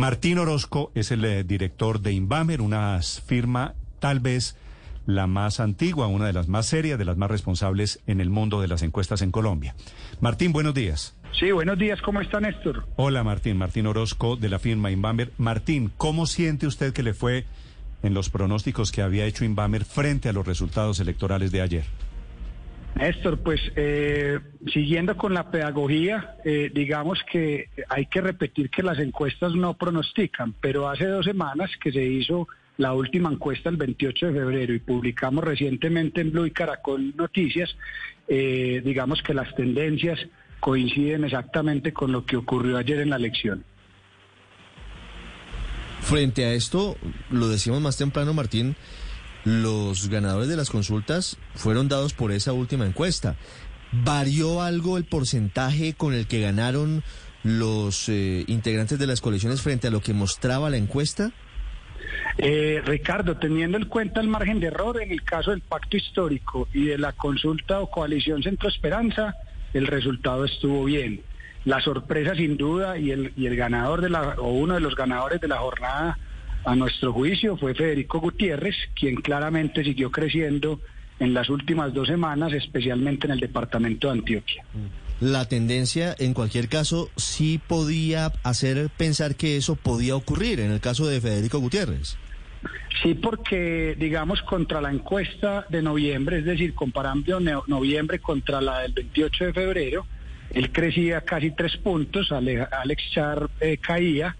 Martín Orozco es el eh, director de Invamer, una firma tal vez la más antigua, una de las más serias, de las más responsables en el mundo de las encuestas en Colombia. Martín, buenos días. Sí, buenos días, ¿cómo está Néstor? Hola Martín, Martín Orozco de la firma Invamer. Martín, ¿cómo siente usted que le fue en los pronósticos que había hecho Invamer frente a los resultados electorales de ayer? Néstor, pues eh, siguiendo con la pedagogía, eh, digamos que hay que repetir que las encuestas no pronostican, pero hace dos semanas que se hizo la última encuesta el 28 de febrero y publicamos recientemente en Blue y Caracol Noticias, eh, digamos que las tendencias coinciden exactamente con lo que ocurrió ayer en la elección. Frente a esto, lo decíamos más temprano, Martín, los ganadores de las consultas fueron dados por esa última encuesta. ¿Varió algo el porcentaje con el que ganaron los eh, integrantes de las coaliciones frente a lo que mostraba la encuesta? Eh, Ricardo, teniendo en cuenta el margen de error en el caso del pacto histórico y de la consulta o coalición Centro Esperanza, el resultado estuvo bien. La sorpresa sin duda y el, y el ganador de la, o uno de los ganadores de la jornada a nuestro juicio fue Federico Gutiérrez, quien claramente siguió creciendo en las últimas dos semanas, especialmente en el departamento de Antioquia. La tendencia, en cualquier caso, sí podía hacer pensar que eso podía ocurrir en el caso de Federico Gutiérrez. Sí, porque, digamos, contra la encuesta de noviembre, es decir, comparando noviembre contra la del 28 de febrero, él crecía casi tres puntos, Alex Char eh, caía,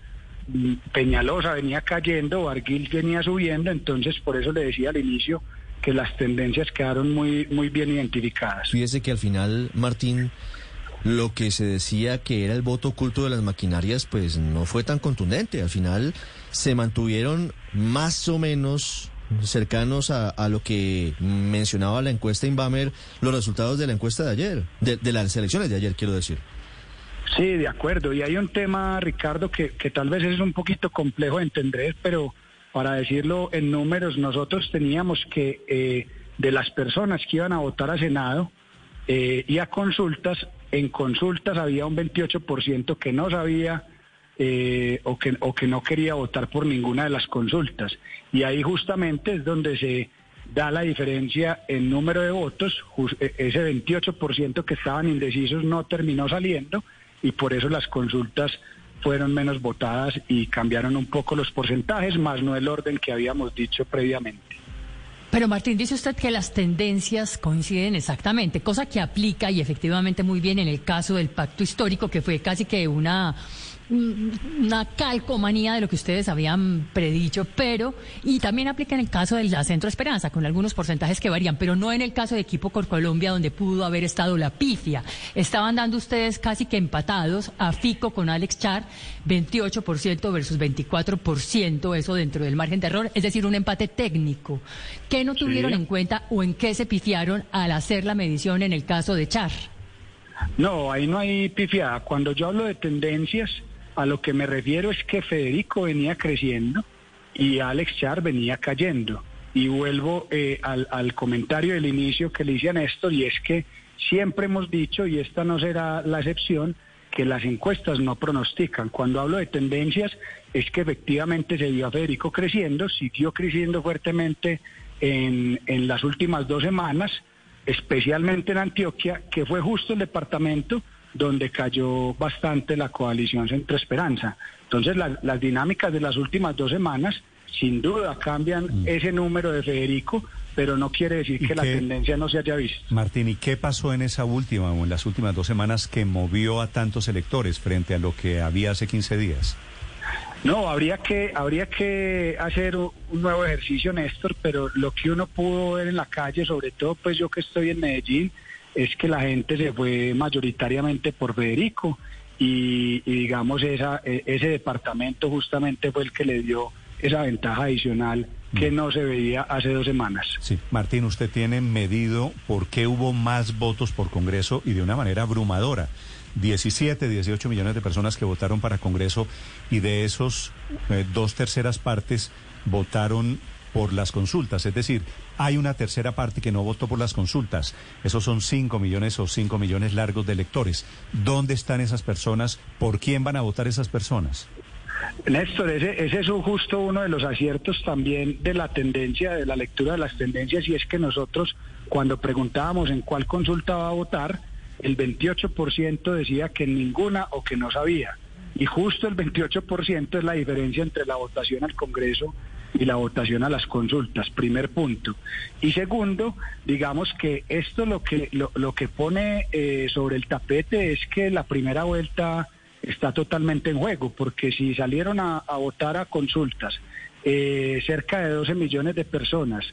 Peñalosa venía cayendo, Barguil venía subiendo, entonces por eso le decía al inicio que las tendencias quedaron muy, muy bien identificadas. Fíjese que al final, Martín, lo que se decía que era el voto oculto de las maquinarias, pues no fue tan contundente. Al final se mantuvieron más o menos cercanos a, lo que mencionaba la encuesta Inbamer, los resultados de la encuesta de ayer, de, de las elecciones de ayer, quiero decir. Sí, de acuerdo. Y hay un tema, Ricardo, que, que tal vez es un poquito complejo de entender, pero para decirlo en números, nosotros teníamos que eh, de las personas que iban a votar a Senado eh, y a consultas, en consultas había un 28% que no sabía eh, o, que, o que no quería votar por ninguna de las consultas. Y ahí justamente es donde se da la diferencia en número de votos. Ese 28% que estaban indecisos no terminó saliendo y por eso las consultas fueron menos votadas y cambiaron un poco los porcentajes, más no el orden que habíamos dicho previamente. Pero Martín, dice usted que las tendencias coinciden exactamente, cosa que aplica y efectivamente muy bien en el caso del pacto histórico, que fue casi que una una calcomanía de lo que ustedes habían predicho, pero, y también aplica en el caso de la Centro Esperanza, con algunos porcentajes que varían, pero no en el caso de Equipo Cor Colombia, donde pudo haber estado la pifia. Estaban dando ustedes casi que empatados a Fico con Alex Char, 28% versus 24%, eso dentro del margen de error, es decir, un empate técnico. ¿Qué no tuvieron en cuenta o en qué se pifiaron al hacer la medición en el caso de Char? No, ahí no hay pifiada. Cuando yo hablo de tendencias, a lo que me refiero es que Federico venía creciendo y Alex Char venía cayendo. Y vuelvo eh, al, comentario del inicio que le hice a y es que siempre hemos dicho, y esta no será la excepción, que las encuestas no pronostican. Cuando hablo de tendencias, es que efectivamente se vio a Federico creciendo, siguió creciendo fuertemente en, en las últimas dos semanas, especialmente en Antioquia, que fue justo el departamento donde cayó bastante la coalición Centro Esperanza. Entonces las dinámicas de las últimas dos semanas sin duda cambian mm. ese número de Federico, pero no quiere decir que la tendencia no se haya visto. Martín, ¿y qué pasó en esa última o en las últimas dos semanas que movió a tantos electores frente a lo que había hace 15 días? No, habría que, habría que hacer un nuevo ejercicio, Néstor, pero lo que uno pudo ver en la calle, sobre todo pues yo que estoy en Medellín, es que la gente se fue mayoritariamente por Federico y, digamos esa, e, ese departamento justamente fue el que le dio esa ventaja adicional que mm. no se veía hace dos semanas. Sí, Martín, usted tiene medido por qué hubo más votos por Congreso y de una manera abrumadora. 17, 18 millones de personas que votaron para Congreso y de esos eh, dos terceras partes votaron por las consultas. Es decir, hay una tercera parte que no votó por las consultas. Esos son 5 millones o 5 millones largos de electores. ¿Dónde están esas personas? ¿Por quién van a votar esas personas? Néstor, ese, es justo uno de los aciertos también de la tendencia, de la lectura de las tendencias, y es que nosotros cuando preguntábamos en cuál consulta va a votar, el 28% decía que en ninguna o que no sabía. Y justo el 28% es la diferencia entre la votación al Congreso y la votación a las consultas, primer punto. Y segundo, digamos que esto lo que, lo, que pone eh, sobre el tapete es que la primera vuelta está totalmente en juego, porque si salieron a, votar a consultas eh, cerca de 12 millones de personas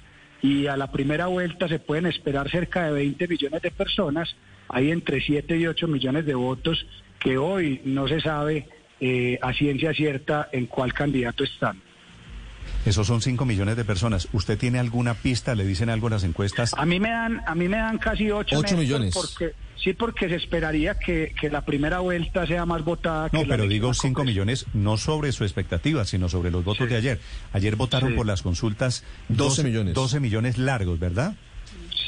y a la primera vuelta se pueden esperar cerca de 20 millones de personas, hay entre 7 y 8 millones de votos que hoy no se sabe eh, a ciencia cierta en cuál candidato están. Esos son 5 millones de personas. ¿Usted tiene alguna pista? ¿Le dicen algo en las encuestas? A mí me dan, a mí me dan casi 8, 8 millones. Porque, sí, porque se esperaría que, que, la primera vuelta sea más votada. No, que pero digo 5 millones no sobre su expectativa, sino sobre los votos Sí. de ayer. Ayer votaron Sí. por las consultas 12 millones. 12 millones largos, ¿verdad?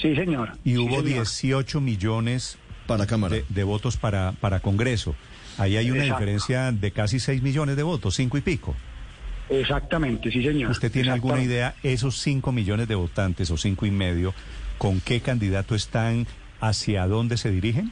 Sí, señor. Y Sí, hubo señor. 18 millones Para Cámara. de, de votos para, para Congreso. Ahí hay una Exacto. diferencia de casi 6 millones de votos, 5 y pico. Exactamente, sí, señor. ¿Usted tiene alguna idea, esos 5 millones de votantes o 5 y medio, con qué candidato están, hacia dónde se dirigen?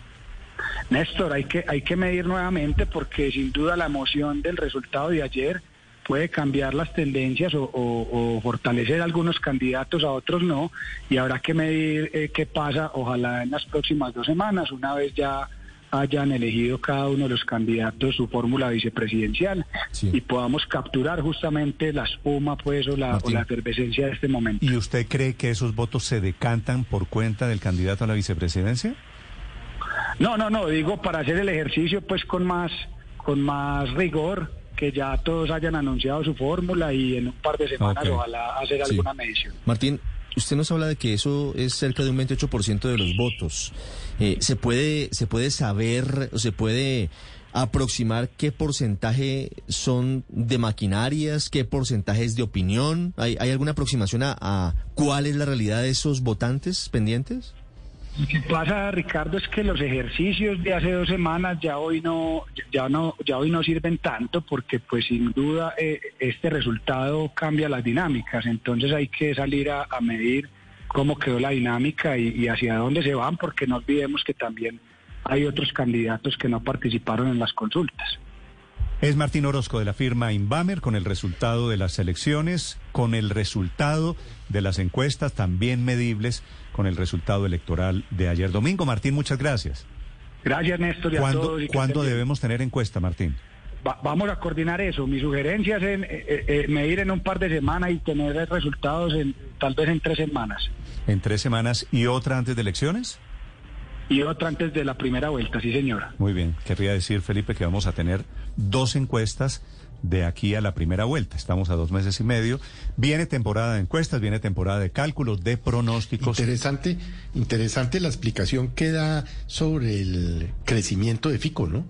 Néstor, hay que, hay que medir nuevamente porque sin duda la emoción del resultado de ayer puede cambiar las tendencias o, o- o fortalecer a algunos candidatos, a otros no, y habrá que medir eh, qué pasa, ojalá en las próximas dos semanas, una vez ya hayan elegido cada uno de los candidatos su fórmula vicepresidencial Sí. y podamos capturar justamente la espuma pues o la, o la efervescencia de este momento. ¿Y usted cree que esos votos se decantan por cuenta del candidato a la vicepresidencia? No, no, no, digo para hacer el ejercicio pues con más, con más rigor, que ya todos hayan anunciado su fórmula y en un par de semanas Ok. ojalá hacer Sí. alguna medición. Martín, usted nos habla de que eso es cerca de un 28% de los votos. Eh, ¿se, puede, ¿Se puede saber o se puede aproximar qué porcentaje son de maquinarias, qué porcentaje es de opinión? ¿Hay, hay alguna aproximación a, a cuál es la realidad de esos votantes pendientes? Lo que pasa, Ricardo, es que los ejercicios de hace dos semanas ya hoy no, ya no, ya hoy no sirven tanto porque, pues, sin duda, eh, este resultado cambia las dinámicas. Entonces hay que salir a, medir cómo quedó la dinámica y hacia dónde se van, porque no olvidemos que también hay otros candidatos que no participaron en las consultas. Es Martín Orozco de la firma Inbamer con el resultado de las elecciones, con el resultado de las encuestas también medibles, con el resultado electoral de ayer domingo. Martín, muchas gracias. Gracias, Néstor, y a ¿Cuándo, todos. y que ¿cuándo estén bien. debemos tener encuesta, Martín? Va- vamos a coordinar eso. Mi sugerencia es en, eh, eh, medir en un par de semanas y tener resultados en, tal vez en tres semanas. ¿En tres semanas y otra antes de elecciones? Y otra antes de la primera vuelta, sí señora. Muy bien. Querría decir, Felipe, que vamos a tener dos encuestas de aquí a la primera vuelta. Estamos a dos meses y medio. Viene temporada de encuestas, viene temporada de cálculos, de pronósticos. Interesante, interesante la explicación que da sobre el crecimiento de Fico, ¿no?